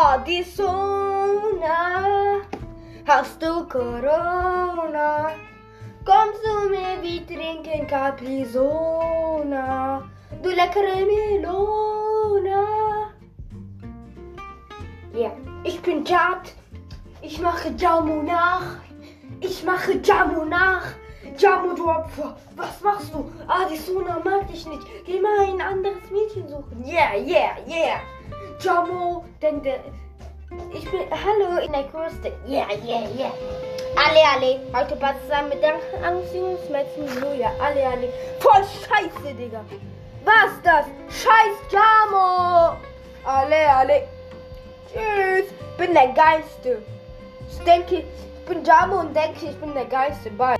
Addisona, hast du Corona? Kommst du mir wie trinken Caprisona, du leckere Melona? Ja, ich bin Jad, ich mache Jamu nach, ich mache Jamu nach. Jamu, du Opfer, was machst du? Addisona mag dich nicht, geh mal ein anderes Mädchen suchen. Yeah, yeah, yeah. Jamu, denn der... Ich bin... Hallo, in der Größte. Yeah, yeah, yeah. Alle, alle. Heute passt zusammen mit der Anziehungsmädchen Julia. Alle, alle. Voll scheiße, Digga. Was das? Scheiß Jamo. Alle, alle. Tschüss. Bin der Geilste. Ich denke, ich bin Jamo und denke, ich bin der Geilste. Bye.